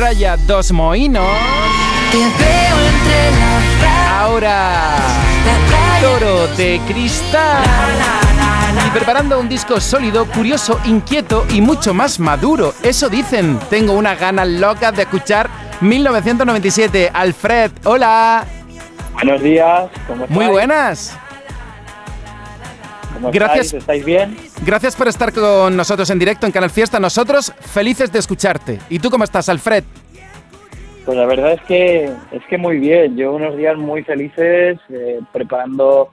Fraya Dos Moinos. Ahora Toro de Cristal. Y preparando un disco sólido, curioso, inquieto y mucho más maduro. Eso dicen. Tengo unas ganas locas de escuchar 1997. Alfred, hola. Buenos días, ¿cómo Muy buenas. ¿Cómo Gracias. estáis? ¿Estáis bien? Gracias por estar con nosotros en directo en Canal Fiesta. Nosotros felices de escucharte. ¿Y tú cómo estás, Alfred? Pues la verdad es que es que muy bien. Yo unos días muy felices eh, preparando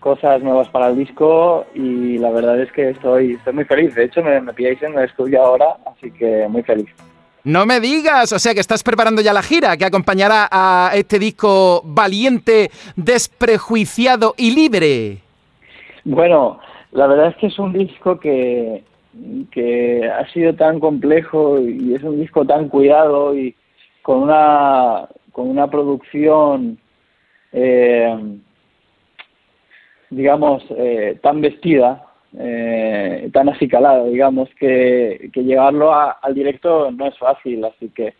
cosas nuevas para el disco y la verdad es que estoy, estoy muy feliz. De hecho, me, me pilláis en el estudio ahora, así que muy feliz. No me digas, o sea que estás preparando ya la gira que acompañará a este disco valiente, desprejuiciado y libre. Bueno, la verdad es que es un disco que, que ha sido tan complejo y es un disco tan cuidado y con una, con una producción, eh, digamos, eh, tan vestida, eh, tan acicalada, digamos, que, que llevarlo al directo no es fácil, así que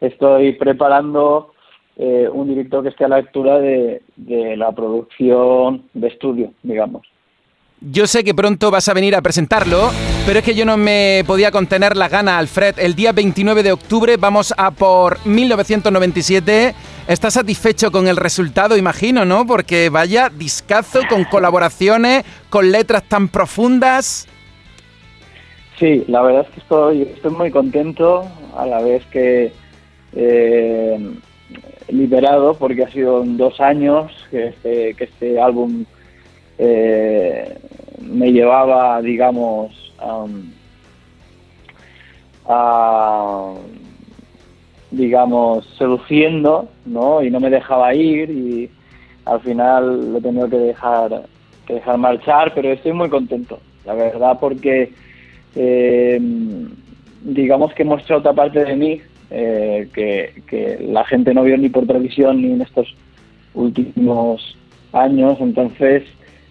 estoy preparando eh, un directo que esté a la altura de, de la producción de estudio, digamos. Yo sé que pronto vas a venir a presentarlo, pero es que yo no me podía contener la gana, Alfred. El día 29 de octubre vamos a por 1997. ¿Estás satisfecho con el resultado, imagino, no? Porque vaya discazo con colaboraciones, con letras tan profundas. Sí, la verdad es que estoy, muy contento, a la vez que eh, liberado, porque ha sido dos años que este, que este álbum eh, me llevaba, digamos, am, a, digamos, seduciendo, ¿no? Y no me dejaba ir y al final lo he tenido que dejar, que dejar marchar, pero estoy muy contento, la verdad, porque eh, digamos que muestra otra parte de mí eh, que, que la gente no vio ni por televisión ni en estos últimos años, entonces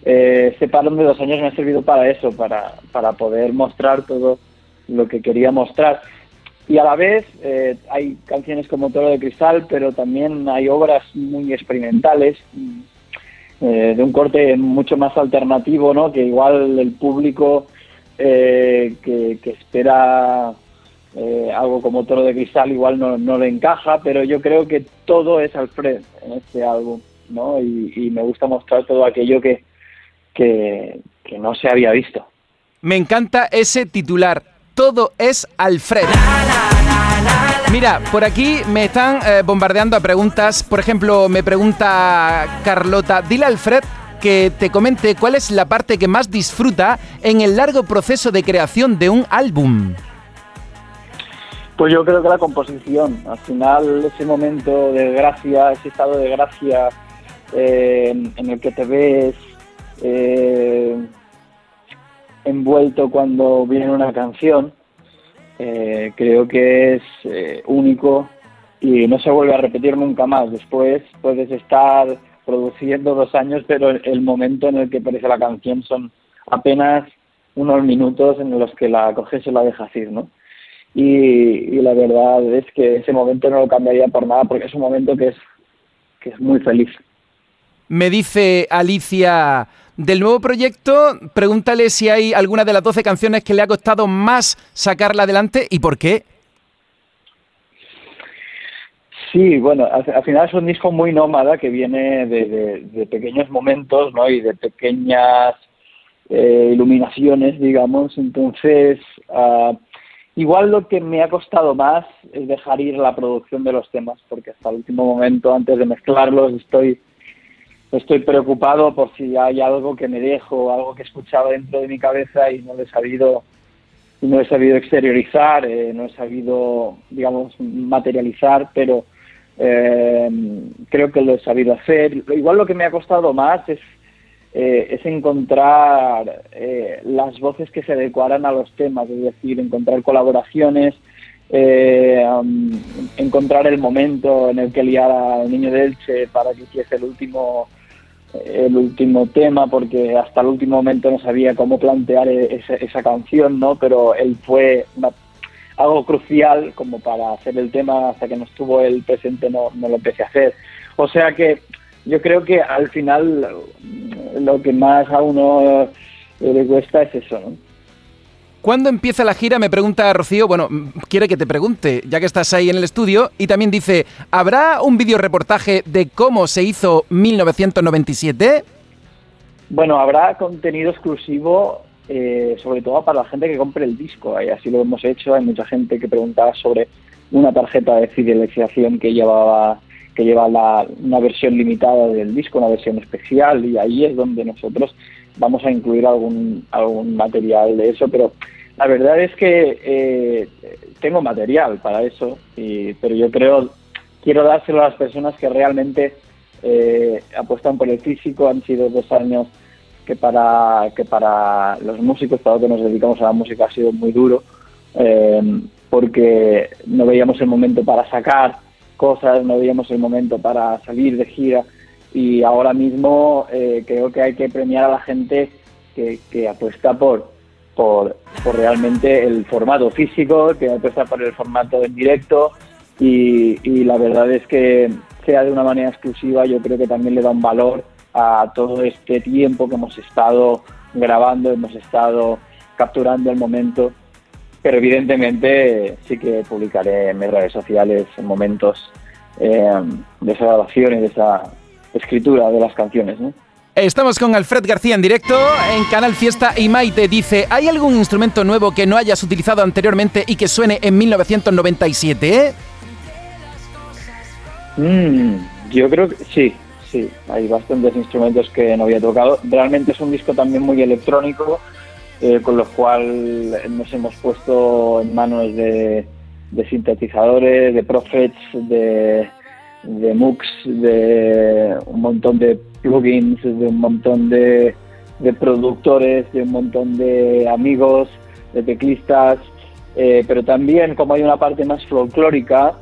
eh, este parón de dos años me ha servido para eso, para, para poder mostrar todo lo que quería mostrar. Y a la vez eh, hay canciones como Toro de Cristal, pero también hay obras muy experimentales, eh, de un corte mucho más alternativo, ¿no? que igual el público eh, que, que espera algo como Toro de Cristal igual no, no le encaja, pero yo creo que todo es Alfred en este álbum, ¿no? Y me gusta mostrar todo aquello que, que, que no se había visto. Me encanta ese titular. Todo es Alfred. Mira, por aquí me están eh, bombardeando a preguntas. Por ejemplo, me pregunta Carlota, dile a Alfred que te comente cuál es la parte que más disfruta en el largo proceso de creación de un álbum. Pues yo creo que la composición, al final ese momento de gracia, ese estado de gracia eh, en el que te ves eh, envuelto cuando viene una canción, eh, creo que es eh, único y no se vuelve a repetir nunca más. Después puedes estar produciendo dos años, pero el, momento en el que aparece la canción son apenas unos minutos en los que la coges y la dejas ir, ¿no? Y, y la verdad es que ese momento no lo cambiaría por nada porque es un momento que es, que es muy feliz. Me dice Alicia del nuevo proyecto, pregúntale si hay alguna de las 12 canciones que le ha costado más sacarla adelante y por qué. Sí, bueno, al, al final es un disco muy nómada que viene de, de- de pequeños momentos, ¿no? Y de pequeñas eh, iluminaciones, digamos. Entonces, ah, igual lo que me ha costado más es dejar ir la producción de los temas, porque hasta el último momento, antes de mezclarlos, estoy estoy preocupado por si hay algo que me dejo, algo que he escuchado dentro de mi cabeza y no lo he sabido no he sabido exteriorizar, eh, no he sabido, digamos, materializar, pero eh, creo que lo he sabido hacer. Igual lo que me ha costado más es, eh, es encontrar eh, las voces que se adecuaran a los temas, es decir, encontrar colaboraciones, eh, encontrar el momento en el que liara el niño de para que hiciese el último el último tema porque hasta el último momento no sabía cómo plantear e- esa, esa canción, ¿no? Pero él fue algo crucial como para hacer el tema hasta que no estuvo el presente no, no lo empecé a hacer. O sea que yo creo que al final lo que más a uno le cuesta es eso, ¿no? ¿Cuándo empieza la gira? Me pregunta Rocío. Bueno, quiere que te pregunte, ya que estás ahí en el estudio. Y también dice, ¿habrá un vídeo reportaje de cómo se hizo 1997? Bueno, habrá contenido exclusivo, eh, sobre todo para la gente que compre el disco. Y así lo hemos hecho. Hay mucha gente que preguntaba sobre una tarjeta de fidelización que llevaba que lleva una versión limitada del disco, una versión especial, y ahí es donde nosotros vamos a incluir algún, algún material de eso, pero la verdad es que eh, tengo material para eso, pero yo creo, quiero dárselo a las personas que realmente eh, apuestan por el físico, han sido dos años que para, que para los músicos, para los que nos dedicamos a la música, ha sido muy duro, eh, porque no veíamos el momento para sacar cosas, no veíamos el momento para salir de gira. Y ahora mismo creo que hay que premiar a la gente que apuesta por, por, realmente el formato físico, que apuesta por el formato en directo y, y la verdad es que sea de una manera exclusiva yo creo que también le da un valor a todo este tiempo que hemos estado grabando, hemos estado capturando el momento pero evidentemente sí que publicaré en mis redes sociales momentos eh, de esa grabación y de esa escritura de las canciones. Estamos con Alfred García en directo en Canal Fiesta y Maite dice, ¿hay algún instrumento nuevo que no hayas utilizado anteriormente y que suene en 1997? Mm, yo creo que sí, sí, hay bastantes instrumentos que no había tocado. Realmente es un disco también muy electrónico, eh, con lo cual nos hemos puesto en manos de, sintetizadores, de Prophets, de, de MOOCs, de un montón de plugins, de un montón de, productores, de un montón de amigos, de teclistas, eh, pero también como hay una parte más folclórica,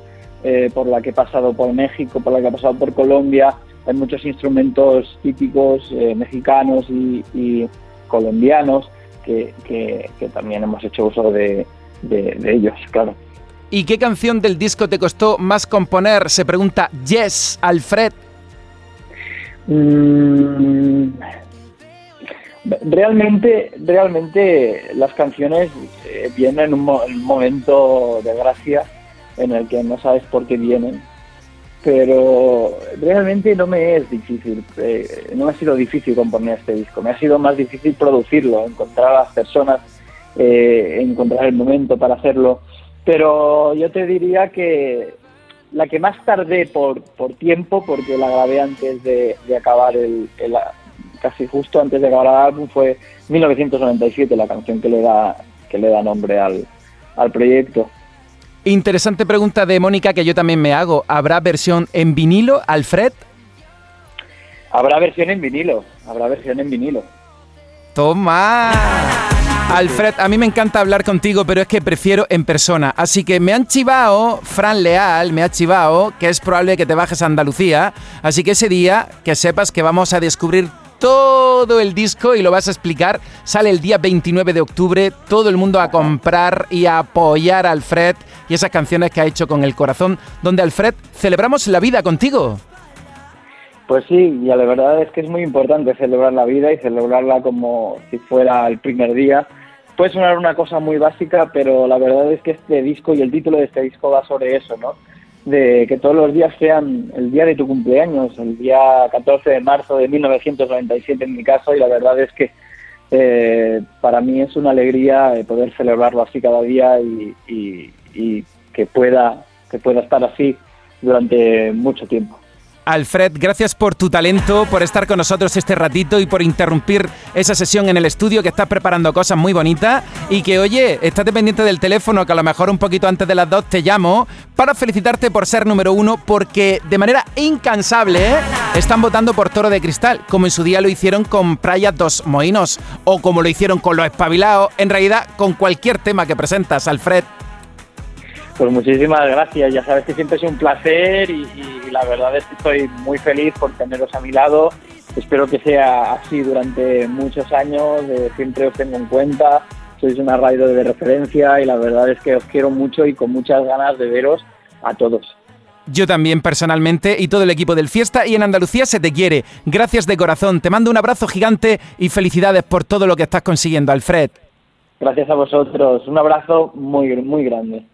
eh, por la que he pasado por México, por la que he pasado por Colombia, hay muchos instrumentos típicos mexicanos y colombianos que, también hemos hecho uso de, ellos, claro. ¿Y qué canción del disco te costó más componer? Se pregunta Yes, Alfred. Mm, realmente, realmente las canciones eh, vienen en un momento de gracia en el que no sabes por qué vienen pero realmente no me es difícil, eh, no me ha sido difícil componer este disco, me ha sido más difícil producirlo, encontrar a las personas, eh, encontrar el momento para hacerlo, pero yo te diría que la que más tardé por, por tiempo, porque la grabé antes de, acabar el, casi justo antes de acabar el álbum, fue 1997, la canción que le da, que le da nombre al, al proyecto. Interesante pregunta de Mónica que yo también me hago. ¿Habrá versión en vinilo, Alfred? Habrá versión en vinilo, habrá versión en vinilo. Toma. Alfred, a mí me encanta hablar contigo, pero es que prefiero en persona. Así que me han chivado, Fran Leal, me ha chivado, que es probable que te bajes a Andalucía. Así que ese día, que sepas que vamos a descubrir todo el disco y lo vas a explicar. Sale el día 29 de octubre, todo el mundo a comprar y a apoyar a Alfred y esas canciones que ha hecho con el corazón, donde Alfred celebramos la vida contigo. Pues sí, y la verdad es que es muy importante celebrar la vida y celebrarla como si fuera el primer día. Puede sonar una cosa muy básica, pero la verdad es que este disco y el título de este disco va sobre eso, ¿no? de que todos los días sean el día de tu cumpleaños, el día 14 de marzo de 1997 en mi caso, y la verdad es que eh, para mí es una alegría eh, poder celebrarlo así cada día y, y que pueda que pueda estar así durante mucho tiempo. Alfred, gracias por tu talento, por estar con nosotros este ratito y por interrumpir esa sesión en el estudio que estás preparando cosas muy bonitas y que oye, estate pendiente del teléfono que a lo mejor un poquito antes de las dos te llamo para felicitarte por ser número uno porque de manera incansable están votando por Toro de Cristal, como en su día lo hicieron con Praia dos Moinos o como lo hicieron con Los Espabilados, en realidad con cualquier tema que presentas, Alfred. Pues muchísimas gracias, ya sabes que siempre es un placer y, la verdad es que estoy muy feliz por teneros a mi lado. Espero que sea así durante muchos años, siempre os tengo en cuenta, sois una radio de referencia y la verdad es que os quiero mucho y con muchas ganas de veros a todos. Yo también personalmente y todo el equipo del Fiesta y en Andalucía se te quiere. Gracias de corazón. Te mando un abrazo gigante y felicidades por todo lo que estás consiguiendo, Alfred. Gracias a vosotros. Un abrazo muy, muy grande.